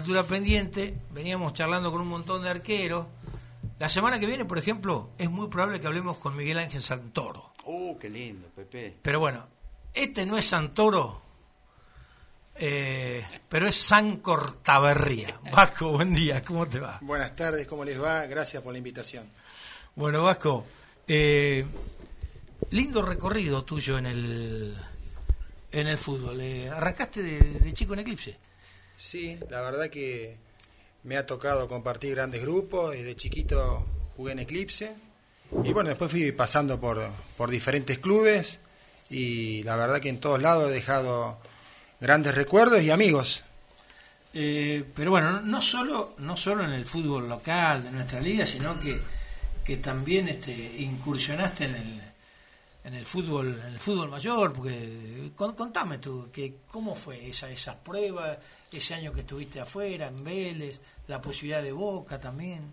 asignatura pendiente, veníamos charlando con un montón de arqueros. La semana que viene, por ejemplo, es muy probable que hablemos con Miguel Ángel Santoro. Uh, qué lindo, Pepe. Pero bueno, este no es Santoro, eh, pero es San Cortaberría. Vasco, buen día, ¿cómo te va? Buenas tardes, ¿cómo les va? Gracias por la invitación. Bueno, Vasco, eh, lindo recorrido tuyo en el, en el fútbol. Eh, ¿Arrancaste de, de chico en Eclipse? Sí, la verdad que me ha tocado compartir grandes grupos y de chiquito jugué en Eclipse. Y bueno, después fui pasando por, por diferentes clubes y la verdad que en todos lados he dejado grandes recuerdos y amigos. Eh, pero bueno, no solo, no solo en el fútbol local de nuestra liga, sino que, que también este, incursionaste en el, en el fútbol en el fútbol mayor porque con- contame tú que cómo fue esa esas pruebas ese año que estuviste afuera en Vélez la posibilidad de Boca también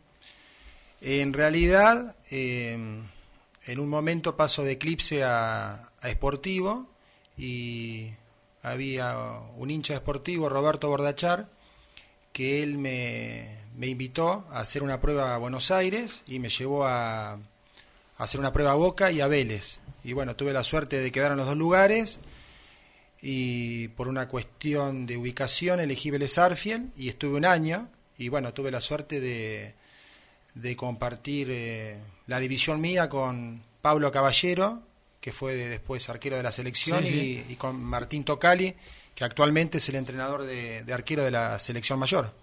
En realidad, eh, en un momento paso de Eclipse a, a Esportivo y había un hincha deportivo, Roberto Bordachar, que él me, me invitó a hacer una prueba a Buenos Aires y me llevó a, a hacer una prueba a Boca y a Vélez. Y bueno, tuve la suerte de quedar en los dos lugares y por una cuestión de ubicación elegí Vélez Arfiel y estuve un año y bueno, tuve la suerte de, de compartir eh, la división mía con Pablo Caballero, que fue de- después arquero de la selección, Sí, sí. Y, y con Martín Tocali, que actualmente es el entrenador de, de arquero de la selección mayor.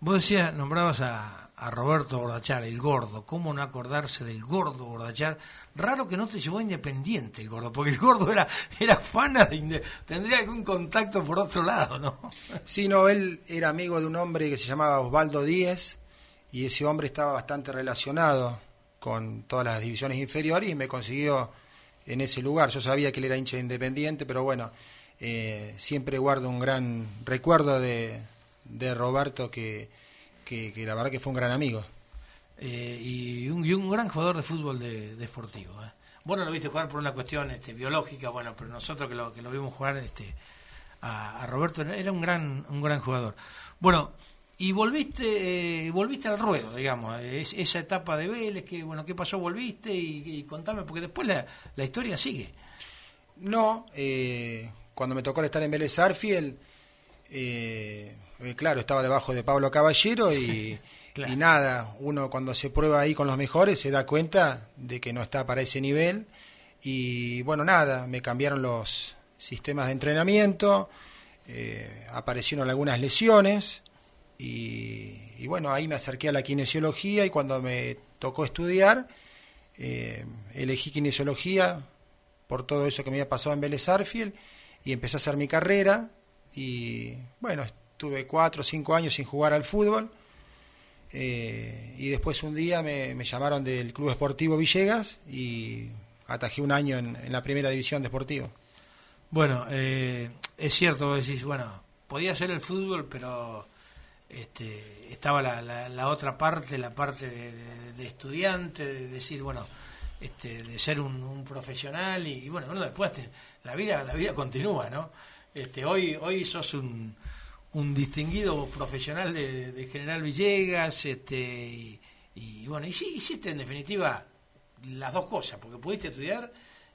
vos decías nombrabas a, a Roberto Bordachar el gordo. Cómo no acordarse del gordo Bordachar raro que no te llevó a Independiente el gordo porque el gordo era era fana de Inde- tendría algún contacto por otro lado no Sí, no, él era amigo de un hombre que se llamaba Osvaldo Díez, y ese hombre estaba bastante relacionado con todas las divisiones inferiores y me consiguió en ese lugar. Yo sabía que él era hincha de independiente, pero bueno, eh, siempre guardo un gran recuerdo de, de Roberto, que, que, la verdad que fue un gran amigo. Eh, y, un, gran jugador de fútbol de, de. ¿eh? Vos lo viste jugar por una cuestión este, biológica, bueno, pero nosotros que lo, que lo vimos jugar este, a, Roberto era un gran, un gran jugador. Bueno, y volviste, eh, volviste al ruedo, digamos, es- esa etapa de Vélez, que bueno, ¿qué pasó? Volviste y, contame, porque después la, la historia sigue. No, eh, cuando me tocó estar en Vélez Arfiel, eh, claro, estaba debajo de Pablo Caballero y, Claro. y nada, uno cuando se prueba ahí con los mejores se da cuenta de que no está para ese nivel y bueno, nada, me cambiaron los sistemas de entrenamiento, eh, aparecieron algunas lesiones y, y bueno, ahí me acerqué a la kinesiología y cuando me tocó estudiar, eh, elegí kinesiología por todo eso que me había pasado en Vélez Arfiel y empecé a hacer mi carrera y bueno, estuve cuatro o cinco años sin jugar al fútbol eh, y después un día me, llamaron del Club Esportivo Villegas y atajé un año en, la primera división deportiva. Bueno, eh, es cierto, decís, bueno, podía ser el fútbol, pero este, estaba la, la, la otra parte, la parte de, de- de estudiante, de decir, bueno, este, de ser un, profesional y, y bueno, bueno, después te- la vida la vida continúa, ¿no? Este, hoy hoy sos un, un distinguido profesional de, de General Villegas, este, y, y bueno, y sí, hiciste en definitiva las dos cosas, porque pudiste estudiar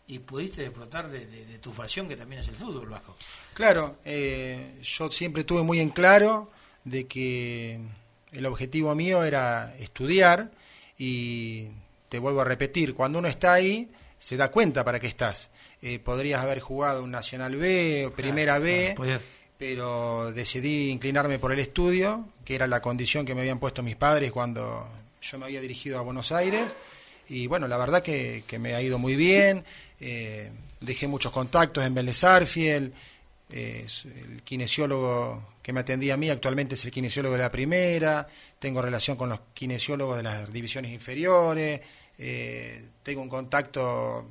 y pudiste disfrutar de, de- de tu pasión que también es el fútbol, Vasco. Claro, eh, yo siempre tuve muy en claro de que el objetivo mío era estudiar y te vuelvo a repetir, cuando uno está ahí se da cuenta para qué estás. Eh, podrías haber jugado un Nacional B o Primera B, Claro, pero decidí inclinarme por el estudio, que era la condición que me habían puesto mis padres cuando yo me había dirigido a Buenos Aires. Y bueno, la verdad que, que me ha ido muy bien. eh, dejé muchos contactos en Vélez Arfiel. el kinesiólogo que me atendía a mí actualmente es el kinesiólogo de la primera. Tengo relación con los kinesiólogos de las divisiones inferiores. eh, tengo un contacto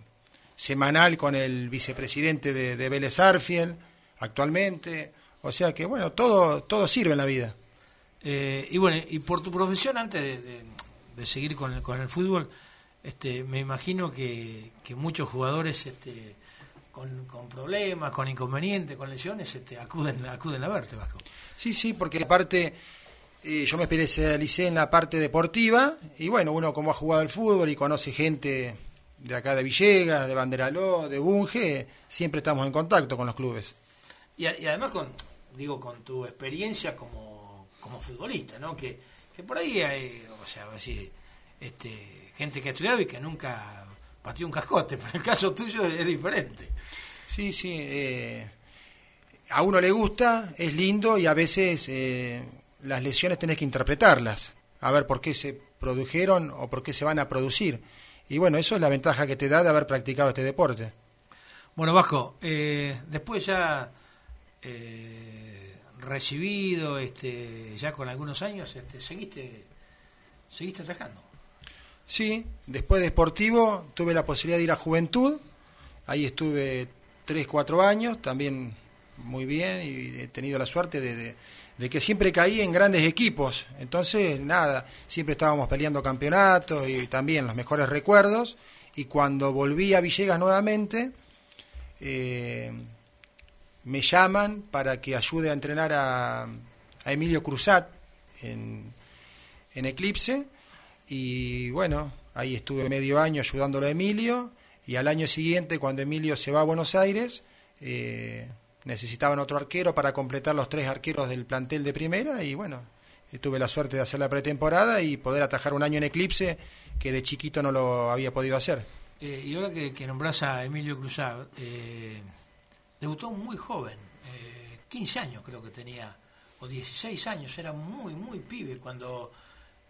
semanal con el vicepresidente de, de Vélez Arfiel actualmente. O sea que, bueno, todo, todo sirve en la vida. Eh, y bueno, y por tu profesión, antes de, de- de seguir con el, con el fútbol, este, me imagino que, que muchos jugadores este, con, con problemas, con inconvenientes, con lesiones, este, acuden, acuden a verte, Vasco. Sí, sí, porque aparte eh, yo me especialicé en la parte deportiva y bueno, uno como ha jugado al fútbol y conoce gente de acá de Villegas, de Banderaló, de Bunge, siempre estamos en contacto con los clubes. Y, además con, digo, con tu experiencia como, como futbolista, ¿no? Que, que por ahí hay, o sea, así, este, gente que ha estudiado y que nunca pateó un cascote, pero el caso tuyo es, diferente. Sí, sí. Eh, a uno le gusta, es lindo y a veces eh, las lesiones tenés que interpretarlas, a ver por qué se produjeron o por qué se van a producir. Y bueno, eso es la ventaja que te da de haber practicado este deporte. Bueno, Vasco, eh, después ya recibido, este, ya con algunos años, este, seguiste, seguiste atajando. Sí, después de Sportivo tuve la posibilidad de ir a Juventud, ahí estuve 3, 4 años, también muy bien y he tenido la suerte de, de, que siempre caí en grandes equipos, entonces nada, siempre estábamos peleando campeonatos y también los mejores recuerdos. Y cuando volví a Villegas nuevamente eh, me llaman para que ayude a entrenar a, a Emilio Cruzat en, en Eclipse. Y bueno, ahí estuve medio año ayudándolo a Emilio. Y al año siguiente, cuando Emilio se va a Buenos Aires, eh, necesitaban otro arquero para completar los tres arqueros del plantel de primera. Y bueno, tuve la suerte de hacer la pretemporada y poder atajar un año en Eclipse que de chiquito no lo había podido hacer. Eh, y ahora que, que, nombras a Emilio Cruzado, eh, debutó muy joven, 15 años creo que tenía, o 16 años, era muy, muy pibe cuando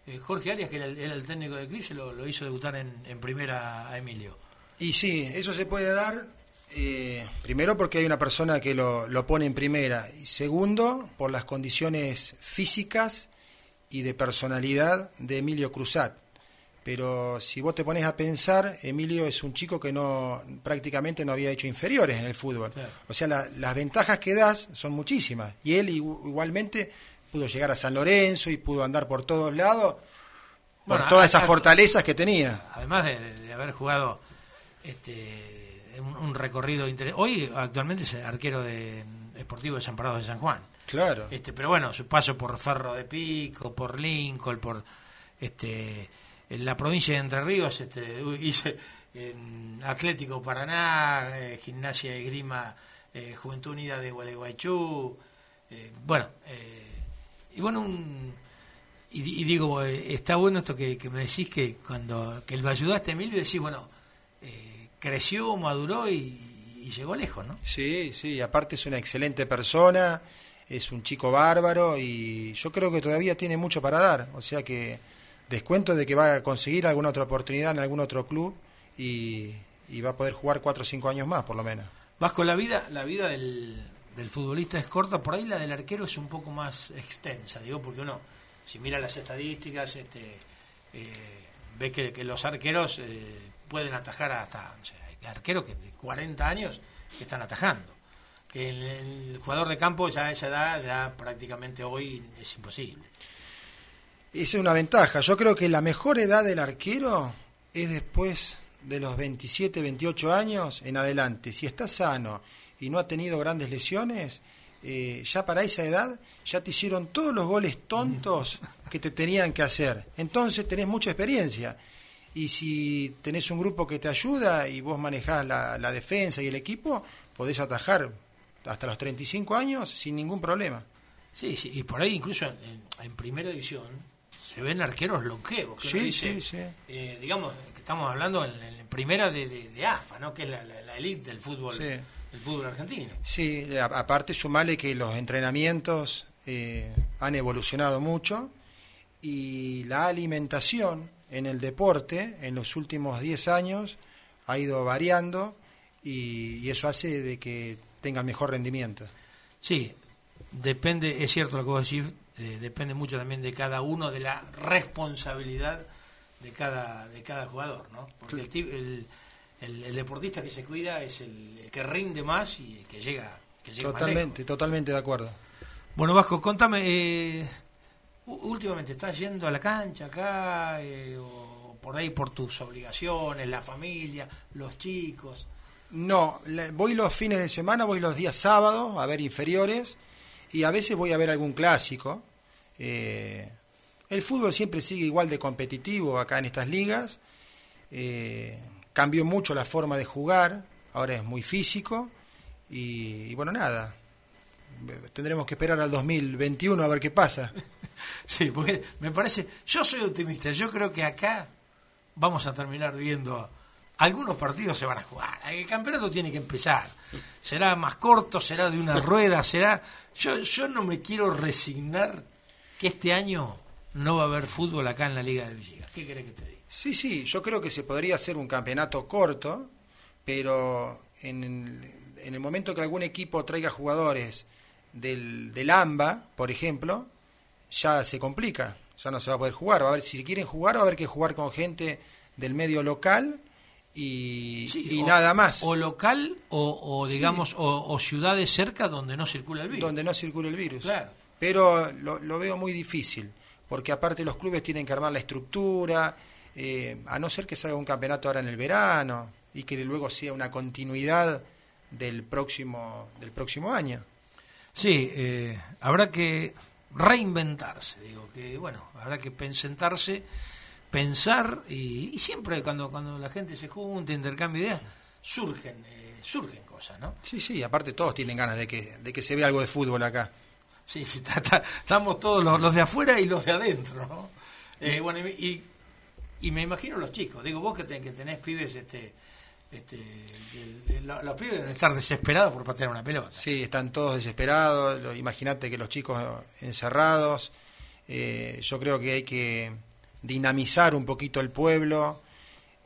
eh, Jorge Arias, que era el, técnico de Cris, lo, hizo debutar en, primera a Emilio. Y sí, eso se puede dar, eh, primero porque hay una persona que lo, lo, pone en primera, y segundo, por las condiciones físicas y de personalidad de Emilio Cruzat. Pero si vos te pones a pensar, Emilio es un chico que no prácticamente no había hecho inferiores en el fútbol. O sea, las ventajas que das son muchísimas. Y él igualmente pudo llegar a San Lorenzo y pudo andar por todos lados por todas esas fortalezas que tenía. Además de, haber jugado este, un, recorrido interesante. Hoy actualmente es arquero de Esportivo de San Parado de San Juan. Claro. Este, pero bueno, su paso por Ferro de Pico, por Lincoln, por este en la provincia de Entre Ríos, este, hice Atlético Paraná, eh, Gimnasia de Grima, eh, Juventud Unida de Gualeguaychú, eh, bueno, y bueno, un, y, digo, está bueno esto que, me decís que cuando que lo ayudaste a Emilio, decís, bueno, creció, maduró y, llegó lejos, ¿no? Sí, sí, aparte es una excelente persona, es un chico bárbaro y yo creo que todavía tiene mucho para dar, o sea que descuento de que va a conseguir alguna otra oportunidad en algún otro club y, va a poder jugar cuatro o cinco años más, por lo menos. Vasco, la vida, la vida del, del futbolista es corta, por ahí la del arquero es un poco más extensa, digo, porque uno, si mira las estadísticas, este, eh, ve que, los arqueros eh, pueden atajar hasta, hay arqueros que de 40 años que están atajando. Que el, el, jugador de campo ya a esa edad, ya prácticamente hoy es imposible. Esa es una ventaja. Yo creo que la mejor edad del arquero es después de los 27, 28 años en adelante. Si está sano y no ha tenido grandes lesiones, eh, ya para esa edad ya te hicieron todos los goles tontos que te tenían que hacer. Entonces tenés mucha experiencia. Y si tenés un grupo que te ayuda y vos manejás la, defensa y el equipo, podés atajar hasta los 35 años sin ningún problema. Sí, sí, y por ahí incluso en primera división se ven arqueros longevos. Que sí, sí, sí. Eh, digamos, que estamos hablando en, primera de, AFA, ¿no? que es la, la, elite del fútbol, del fútbol argentino. Sí, aparte sumale que los entrenamientos eh, han evolucionado mucho y la alimentación en el deporte en los últimos 10 años ha ido variando y, eso hace de que tengan mejor rendimiento. Sí, depende, es cierto lo que vos decís, eh, depende mucho también de cada uno, de la responsabilidad de cada, de cada jugador, ¿no? Porque el, el, deportista que se cuida es el, que rinde más y el que llega, que llega Totalmente, totalmente de acuerdo. Bueno, Vasco, contame, eh, últimamente estás yendo a la cancha acá, eh, o por ahí por tus obligaciones, la familia, los chicos. No, voy los fines de semana, voy los días sábados a ver inferiores y a veces voy a ver algún clásico. Eh, el fútbol siempre sigue igual de competitivo acá en estas ligas. Eh, cambió mucho la forma de jugar, ahora es muy físico y, bueno, nada, tendremos que esperar al 2021 a ver qué pasa. Sí, porque me parece, yo soy optimista, yo creo que acá vamos a terminar viendo algunos partidos se van a jugar. El campeonato tiene que empezar. Será más corto, será de una rueda, será. Yo, yo no me quiero resignar que este año no va a haber fútbol acá en la Liga de Villegas. ¿Qué crees que te diga? Sí, sí, yo creo que se podría hacer un campeonato corto, pero en el, en el momento que algún equipo traiga jugadores del, del AMBA, por ejemplo, ya se complica, ya no se va a poder jugar. Va a ver si quieren jugar, va a haber que jugar con gente del medio local y, nada más. O local o, digamos o, ciudades cerca donde no circula el virus. Donde no circula el virus. Claro. Pero lo, veo muy difícil, porque aparte los clubes tienen que armar la estructura, eh, a no ser que se haga un campeonato ahora en el verano y que luego sea una continuidad del próximo del próximo año. Sí, eh, habrá que reinventarse, digo que bueno, habrá que sentarse pensar y, siempre cuando cuando la gente se junta, intercambia ideas, surgen eh, surgen cosas, ¿no? Sí, sí, aparte todos tienen ganas de que, de que se vea algo de fútbol acá. Sí, sí, estamos todos los, de afuera y los de adentro, ¿no? Eh, bueno, y, y, me imagino los chicos, digo, vos que, que tenés pibes, este, este, los pibes deben estar desesperados por patear una pelota. Sí, están todos desesperados, imagínate que los chicos encerrados, eh, yo creo que hay que dinamizar un poquito el pueblo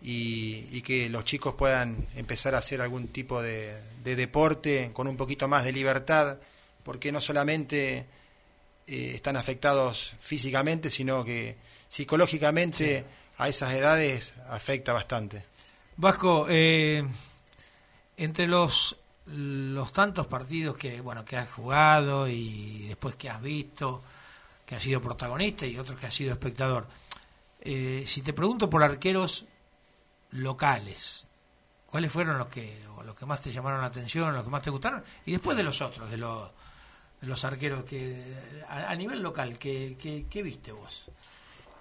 y, que los chicos puedan empezar a hacer algún tipo de, deporte con un poquito más de libertad, porque no solamente eh, están afectados físicamente, sino que psicológicamente a esas edades afecta bastante. Vasco, eh, entre los los tantos partidos que bueno que has jugado y después que has visto, que has sido protagonista y otros que has sido espectador, eh, si te pregunto por arqueros locales, ¿cuáles fueron los que, los que más te llamaron la atención, los que más te gustaron? Y después de los otros, de los, arqueros que a, nivel local, ¿qué, ¿qué, viste vos?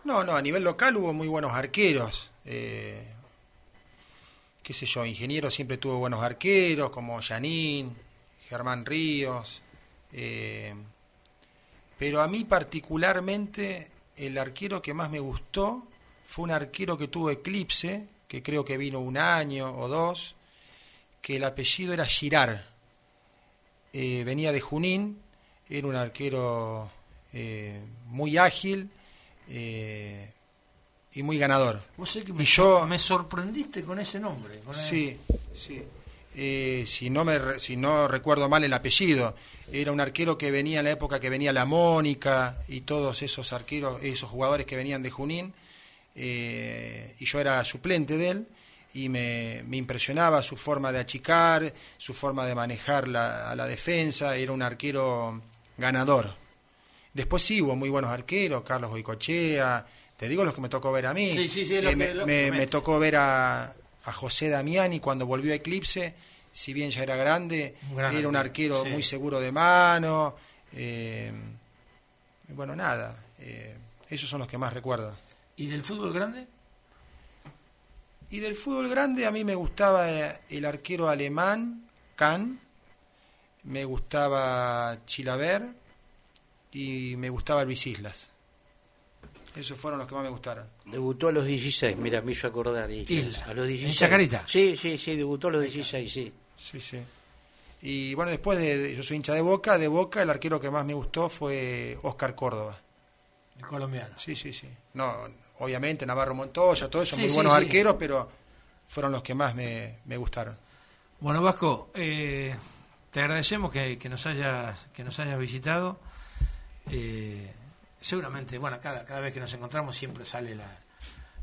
No, no, a nivel local hubo muy buenos arqueros. Eh, qué sé yo, Ingeniero siempre tuvo buenos arqueros, como Janín, Germán Ríos. Eh, pero a mí particularmente el arquero que más me gustó fue un arquero que tuvo Eclipse, que creo que vino un año o dos, que el apellido era Girar. Eh, venía de Junín, era un arquero eh, muy ágil eh, y muy ganador. y yo, me sorprendiste con ese nombre. sí, sí. Eh, si, no me, si no recuerdo mal el apellido, era un arquero que venía en la época que venía la Mónica y todos esos arqueros, esos jugadores que venían de Junín, eh, y yo era suplente de él, y me, impresionaba su forma de achicar, su forma de manejar la, a la defensa, era un arquero ganador. Después sí hubo muy buenos arqueros, Carlos Goicochea, te digo los que me tocó ver a mí. Eh, me, tocó ver a, a José Damiani cuando volvió a Eclipse, si bien ya era grande, era un arquero muy seguro de mano. Eh, bueno, nada, eh, esos son los que más recuerdo. ¿Y del fútbol grande? Y del fútbol grande a mí me gustaba eh, el arquero alemán, Kahn, me gustaba Chilaver y me gustaba Luis Islas. Esos fueron los que más me gustaron. Debutó a los 16, mira, me hizo acordar. a los 16. ¿En Chacarita? Sí, sí, sí, debutó a los 16, sí. Sí, sí. Y bueno, después de, yo soy hincha de Boca, de Boca el arquero que más me gustó fue Oscar Córdoba. El colombiano. Sí, sí, sí. No, obviamente Navarro Montoya, todo eso, muy buenos arqueros, pero fueron los que más me, me gustaron. Bueno, Vasco, eh, te agradecemos que, que, nos hayas que nos hayas visitado. Eh, seguramente, bueno, cada, cada vez que nos encontramos siempre sale la,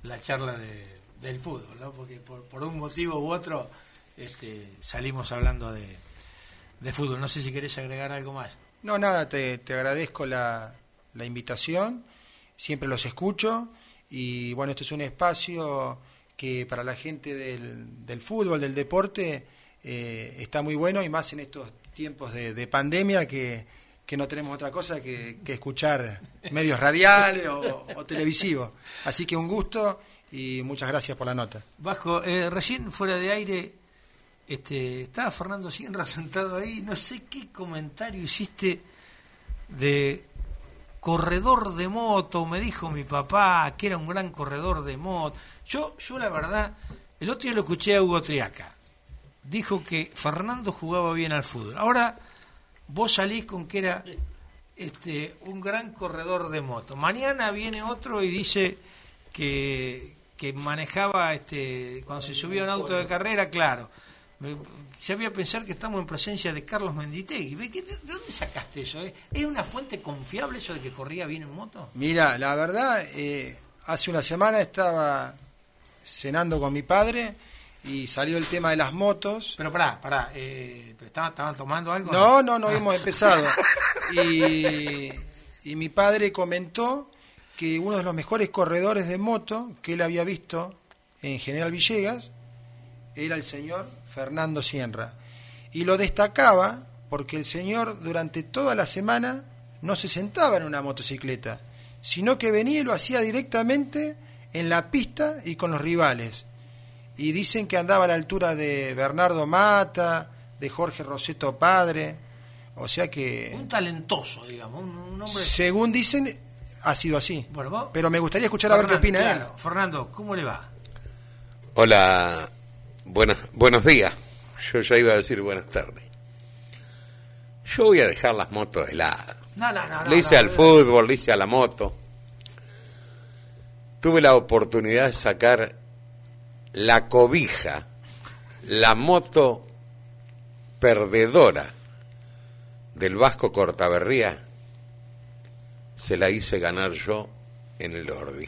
la charla de, del fútbol, ¿no? Porque por, por un motivo u otro este, salimos hablando de, de fútbol. No sé si querés agregar algo más. No, nada, te, te agradezco la, la invitación, siempre los escucho y bueno, este es un espacio que para la gente del, del fútbol, del deporte, eh, está muy bueno y más en estos tiempos de, de pandemia que, que, no tenemos otra cosa que, que escuchar medios radiales o, televisivos. Así que un gusto y muchas gracias por la nota. Bajo, eh, recién fuera de aire este, estaba Fernando Sierra sentado ahí, no sé qué comentario hiciste de corredor de moto, me dijo mi papá que era un gran corredor de moto. Yo, yo la verdad, el otro día lo escuché a Hugo Triaca, dijo que Fernando jugaba bien al fútbol. Ahora vos salís con que era este, un gran corredor de moto. Mañana viene otro y dice que, que manejaba, este, cuando se subía a un auto de carrera, claro ya voy a pensar que estamos en presencia de Carlos Menditegui. ¿De, dónde sacaste eso? Eh? ¿Es una fuente confiable eso de que corría bien en moto? Mira, la verdad, eh, hace una semana estaba cenando con mi padre y salió el tema de las motos. Pero pará, pará, eh, ¿estaban, tomando algo? No, no, no, hemos empezado. Y, y mi padre comentó que uno de los mejores corredores de moto que él había visto en General Villegas era el señor Fernando Sierra. Y lo destacaba porque el señor durante toda la semana no se sentaba en una motocicleta, sino que venía y lo hacía directamente en la pista y con los rivales. Y dicen que andaba a la altura de Bernardo Mata, de Jorge Roseto Padre, o sea que... Un talentoso, digamos, un hombre... Según dicen, ha sido así. Pero me gustaría escuchar a ver qué opina él. Fernando, ¿cómo le va? Hola, Buenas, buenos días. Yo ya iba a decir buenas tardes. Yo voy a dejar las motos de lado. No, no, no, le hice al fútbol, le hice a la moto. Tuve la oportunidad de sacar la cobija, la moto perdedora del Vasco Cortaberría. Se la hice ganar yo en el Orbi.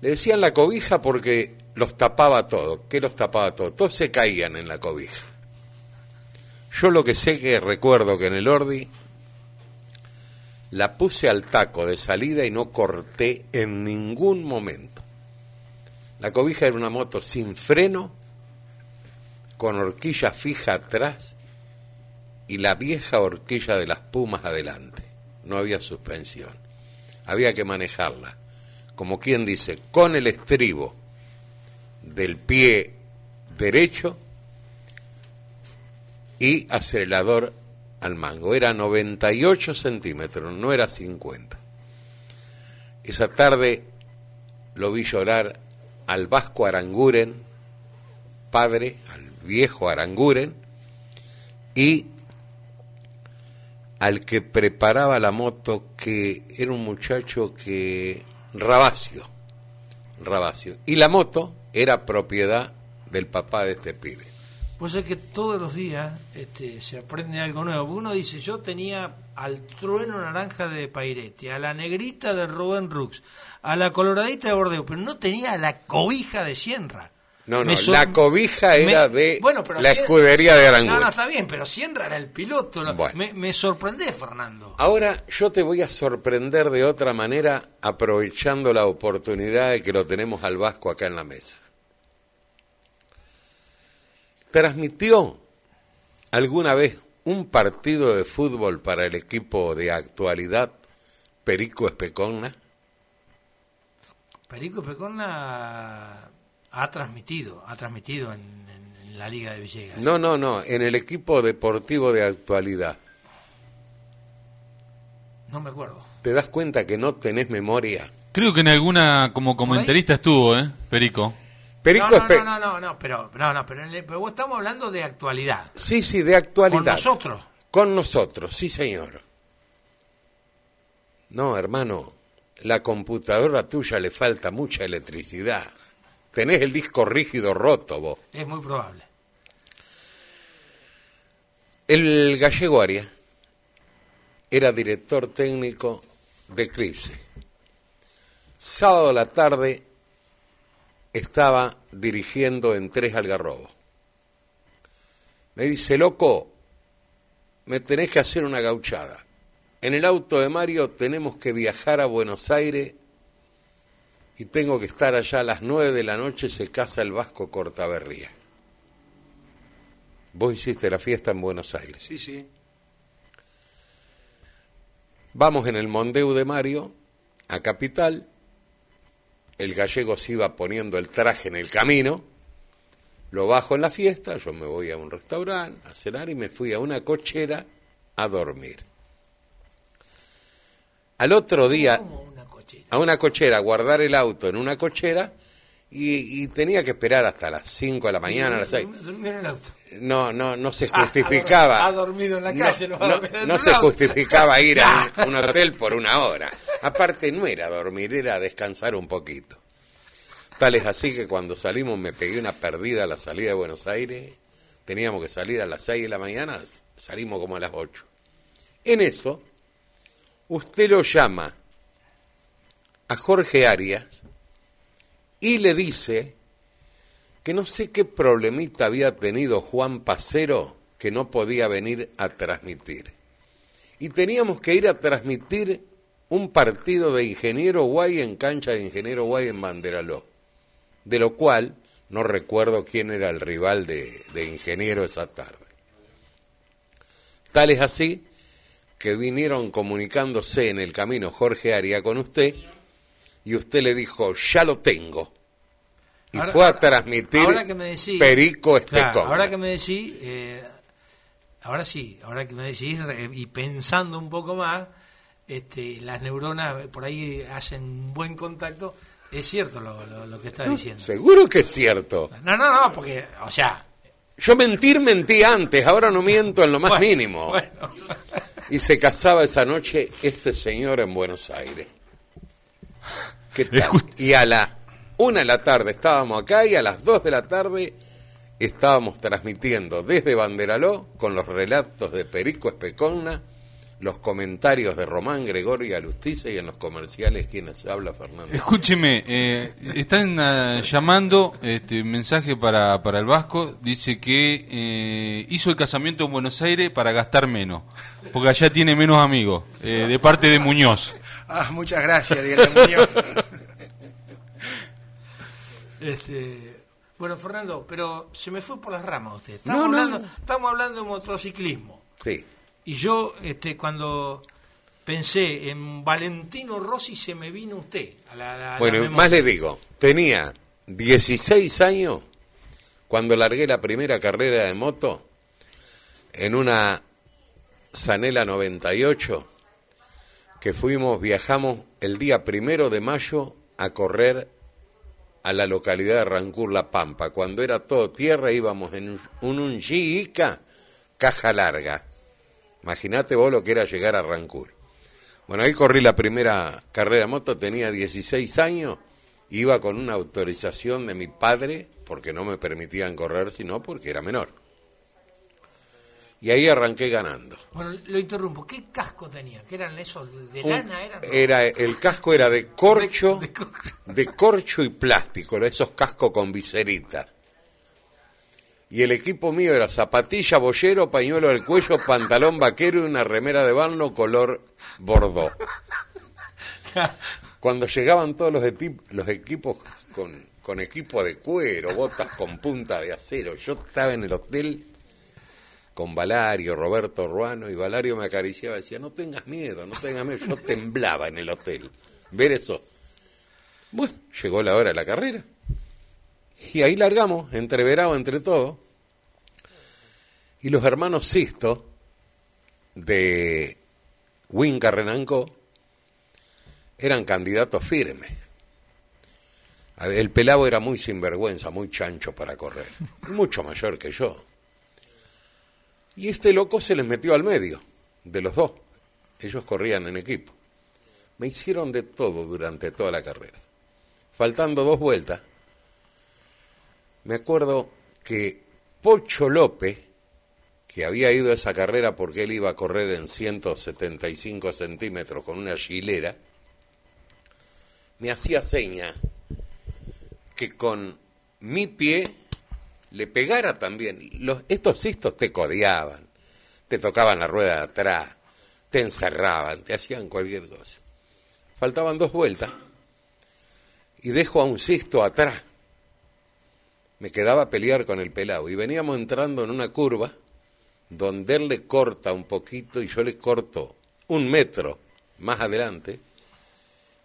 Le decían la cobija porque los tapaba todo. ¿Qué los tapaba todo? Todos se caían en la cobija. Yo lo que sé que recuerdo que en el Ordi la puse al taco de salida y no corté en ningún momento. La cobija era una moto sin freno, con horquilla fija atrás y la vieja horquilla de las pumas adelante. No había suspensión. Había que manejarla. Como quien dice, con el estribo del pie derecho y acelerador al mango. Era 98 centímetros, no era 50. Esa tarde lo vi llorar al vasco Aranguren, padre, al viejo Aranguren, y al que preparaba la moto, que era un muchacho que... Rabacio, Rabacio. Y la moto era propiedad del papá de este pibe. Pues es que todos los días este, se aprende algo nuevo. Uno dice, yo tenía al trueno naranja de Pairetti, a la negrita de Rubén Rux, a la coloradita de Bordeo, pero no tenía la cobija de Sierra. No, no, la cobija era de la escudería de Aranguren. No, no, está bien, pero Sierra era el piloto. Me, me sorprende, Fernando. Ahora yo te voy a sorprender de otra manera, aprovechando la oportunidad de que lo tenemos al Vasco acá en la mesa. ¿Transmitió alguna vez un partido de fútbol para el equipo de actualidad Perico Especonna? Perico Especonna ha transmitido, ha transmitido en, la Liga de Villegas. No, no, no, en el equipo deportivo de actualidad. No me acuerdo. ¿Te das cuenta que no tenés memoria? Creo que en alguna como comentarista estuvo, ¿eh? Perico no, no, no, no, no, pero, no, no, pero, pero estamos hablando de actualidad. Sí, sí, de actualidad. Con nosotros. Con nosotros, sí, señor. No, hermano, la computadora tuya le falta mucha electricidad. Tenés el disco rígido roto vos. Es muy probable. El gallego Aria era director técnico de Crise. Sábado a la tarde estaba dirigiendo en Tres Algarrobos. Me dice, loco, me tenés que hacer una gauchada. En el auto de Mario tenemos que viajar a Buenos Aires y tengo que estar allá a las nueve de la noche, se casa el Vasco Cortaberría. Vos hiciste la fiesta en Buenos Aires. Sí, sí. Vamos en el Mondeu de Mario a Capital. El gallego se iba poniendo el traje en el camino. Lo bajo en la fiesta. Yo me voy a un restaurante a cenar y me fui a una cochera a dormir. Al otro día, una a una cochera, a guardar el auto en una cochera y, y tenía que esperar hasta las 5 de la mañana, a las 6. Durmió en el auto. No, no, no se Ah, justificaba. ha dormido en la calle, no se justificaba ir a un, un hotel por una hora. Aparte no era dormir, era descansar un poquito. Tal es así que cuando salimos me pegué una perdida a la salida de Buenos Aires. Teníamos que salir a las 6 de la mañana, salimos como a las 8. En eso, usted lo llama a Jorge Arias y le dice que no sé qué problemita había tenido Juan Pacero que no podía venir a transmitir. Y teníamos que ir a transmitir un partido de Ingeniero Guay en cancha de Ingeniero Guay en Banderaló, de lo cual no recuerdo quién era el rival de, de Ingeniero esa tarde. Tal es así que vinieron comunicándose en el camino Jorge Aria con usted y usted le dijo, ya lo tengo. Y Ahora- fue a transmitir ahora que me decís- Perico Claro, Especón. ahora que me decís, eh, ahora sí, ahora que me decís, y pensando un poco más, este, las neuronas por ahí hacen buen contacto, es cierto lo, lo, lo que está diciendo. Seguro que es cierto. No, no, no, porque, o sea... Yo mentir mentí antes, ahora no miento en lo más bueno, mínimo. Bueno, Y se casaba esa noche este señor en Buenos Aires. Y a la una de la tarde estábamos acá y a las dos de la tarde estábamos transmitiendo desde Banderaló con los relatos de Perico Especonna, los comentarios de Román Gregorio Alustice y en los comerciales quienes habla Fernando. Escúcheme, eh, están ah, llamando, este mensaje para, para el Vasco, dice que eh, hizo el casamiento en Buenos Aires para gastar menos, porque allá tiene menos amigos, eh, de parte de Muñoz. Ah, muchas gracias, Diego Muñoz. este, bueno, Fernando, pero se me fue por las ramas usted. Estamos, No, no, hablando, no. estamos hablando de motociclismo. Sí. Y yo, este, cuando pensé en Valentino Rossi, se me vino usted a la, a la Bueno, memoria. más le digo, tenía 16 años cuando largué la primera carrera de moto en una Zanela 98 que fuimos, viajamos el día primero de mayo a correr a la localidad de Rancur La Pampa. Cuando era todo tierra íbamos en un, un, un Ica, caja larga. Imagínate vos lo que era llegar a Rancur. Bueno, ahí corrí la primera carrera de moto, tenía 16 años, iba con una autorización de mi padre, porque no me permitían correr, sino porque era menor. Y ahí arranqué ganando. Bueno, lo interrumpo. ¿Qué casco tenía? ¿Qué eran esos de, lana? Eran, era, el casco era de corcho, De- de corcho. de corcho y plástico, esos cascos con viserita. Y el equipo mío era zapatilla, bollero, pañuelo del cuello, pantalón vaquero y una remera de balno color bordó. Cuando llegaban todos los, los equipos con, con equipo de cuero, botas con punta de acero, yo estaba en el hotel con Valario, Roberto Ruano, y Valario me acariciaba y decía, no tengas miedo, no tengas miedo. Yo temblaba en el hotel. Ver eso. Bueno, llegó la hora de la carrera. Y ahí largamos, entreverado entre todos. Y los hermanos Sisto, de Winca Renanco, eran candidatos firmes. El pelado era muy sinvergüenza, muy chancho para correr. Mucho mayor que yo. Y este loco se les metió al medio, de los dos. Ellos corrían en equipo. Me hicieron de todo durante toda la carrera. Faltando dos vueltas, me acuerdo que Pocho López, que había ido a esa carrera porque él iba a correr en 175 centímetros con una gilera, me hacía seña que con mi pie le pegara también. Los, estos cistos te codeaban, te tocaban la rueda de atrás, te encerraban, te hacían cualquier cosa. Faltaban dos vueltas y dejo a un cisto atrás. Me quedaba a pelear con el pelado. Y veníamos entrando en una curva donde él le corta un poquito y yo le corto un metro más adelante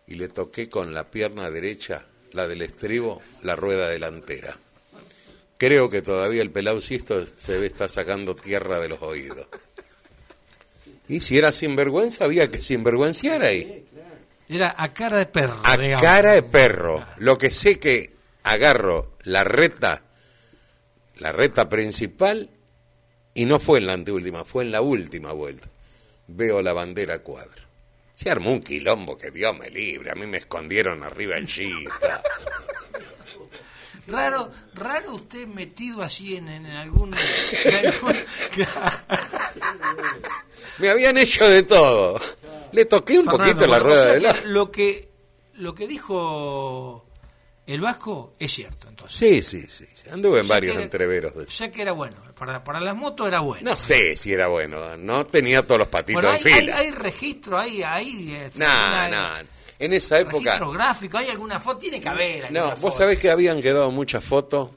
y le toqué con la pierna derecha, la del estribo, la rueda delantera. Creo que todavía el pelaucisto se ve está sacando tierra de los oídos. Y si era sinvergüenza, había que sinvergüenciar ahí. Era a cara de perro. A digamos. cara de perro. Lo que sé que agarro la reta, la reta principal, y no fue en la anteúltima, fue en la última vuelta. Veo la bandera cuadro. Se armó un quilombo que Dios me libre. A mí me escondieron arriba el chita. Raro, raro usted metido así en, en algún... en algún- Me habían hecho de todo. Le toqué un Fernando, poquito la rueda o sea de la... Lo que, lo que dijo el Vasco es cierto, entonces. Sí, sí, sí. Anduve en varios era- entreveros. de- sea que era bueno. Para, para las motos era bueno. No sé si era bueno. No tenía todos los patitos bueno, en hay, hay, fila. hay registro, hay... hay este, No, no. En esa época... Registro gráfico, hay alguna foto, tiene que haber No, foto. vos sabés que habían quedado muchas fotos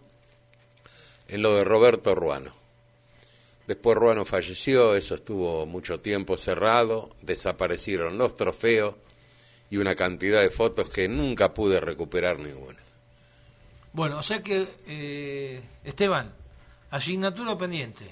en lo de Roberto Ruano. Después Ruano falleció, eso estuvo mucho tiempo cerrado, desaparecieron los trofeos y una cantidad de fotos que nunca pude recuperar ninguna. Bueno, o sea que, eh, Esteban, asignatura pendiente.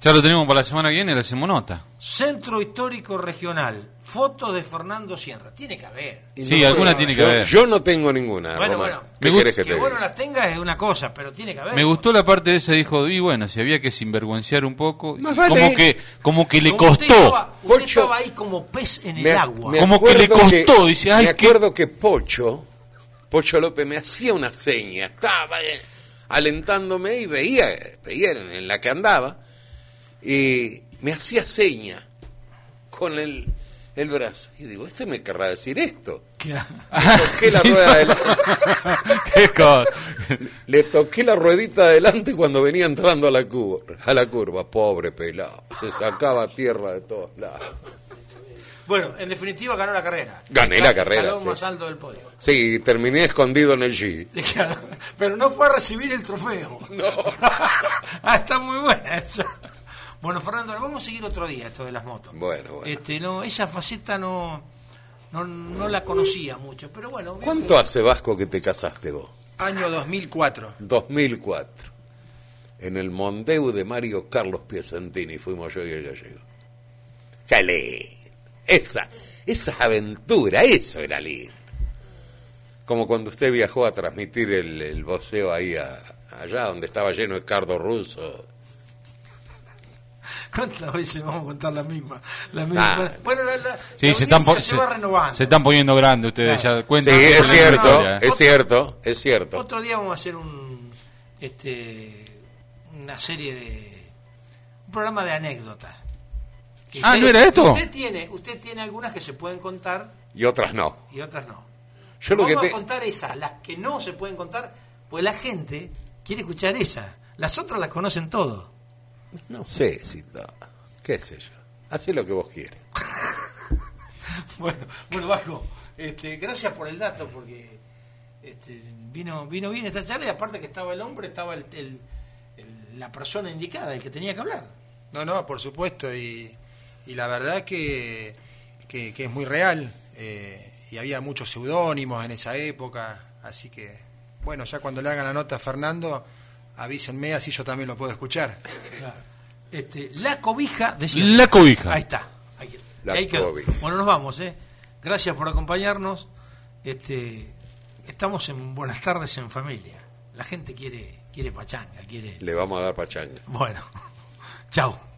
Ya lo tenemos para la semana que viene, le hacemos nota. Centro Histórico Regional, fotos de Fernando Sierra. Tiene que haber. Sí, no alguna tiene que yo- haber. Yo no tengo ninguna, Bueno, Román. bueno. ¿Qué Me que Que te las tenga es una cosa, pero tiene que haber. Me gustó la parte de esa, dijo, y bueno, si había que sinvergüenciar un poco, Más y vale. como que como que le Como usted costó, estaba- Usted Pocho- estaba ahí como pez en el Me- agua. me Como que le costó, dice, ay, me acuerdo que Pocho, Pocho López me hacía una seña, estaba eh, alentándome y veía, veía en, en la que andaba, y me hacía seña con el, el brazo. Y digo, este me querrá decir esto. Claro. Le toqué la rueda adelante, Qué cosa. le toqué la ruedita adelante cuando venía entrando a la curva, a la curva, pobre pelado, se sacaba tierra de todos lados. Bueno, en definitiva ganó la carrera. Gané la carrera, Escalón sí. más alto del podio. Sí, terminé escondido en el G. Pero no fue a recibir el trofeo. No. ah, está muy buena esa. Bueno, Fernando, vamos a seguir otro día esto de las motos. Bueno, bueno. Este, no, esa faceta no, no, no la conocía mucho, pero bueno. ¿Cuánto hace Vasco que te casaste vos? Año 2004. 2004. En el Mondeu de Mario Carlos Piacentini fuimos yo y el gallego. Chale. Esa, esa aventura, eso era lindo. Como cuando usted viajó a transmitir el, el voceo ahí a- allá donde estaba lleno de cardo ruso. ¿Cuántas veces vamos a contar la misma? La misma? Bueno, la, la- Sí, la se están, se, va renovando. se están poniendo grandes ustedes, Claro. ya cuentan. Sí, es cierto, historia, ¿eh? es cierto, es cierto. Otro día vamos a hacer un, este, una serie de, un programa de anécdotas. Que Ah, ¿no era esto? Usted tiene, usted tiene algunas que se pueden contar Y otras no. y otras no. Yo lo Vamos que a te... contar esas, las que no se pueden contar, pues la gente quiere escuchar esas. Las otras las conocen todo. No sé si... no, qué sé yo. Hacé lo que vos quieres. Bueno, bueno, Vasco, este, gracias por el dato, porque este, vino, vino bien esta charla y aparte que estaba el hombre, estaba el, el- el- la persona indicada, el que tenía que hablar. No, no, por supuesto. Y, y la verdad que, que, que es muy real. eh, y había muchos seudónimos en esa época. Así que, bueno, ya cuando le hagan la nota a Fernando, avísenme así yo también lo puedo escuchar. Este, la cobija de siempre. La cobija. Ahí está. Cobija. Bueno, nos vamos, ¿eh? Gracias por acompañarnos. Este, estamos en Buenas tardes en familia. La gente quiere, quiere pachanga. Le vamos a dar pachanga. Bueno, chao.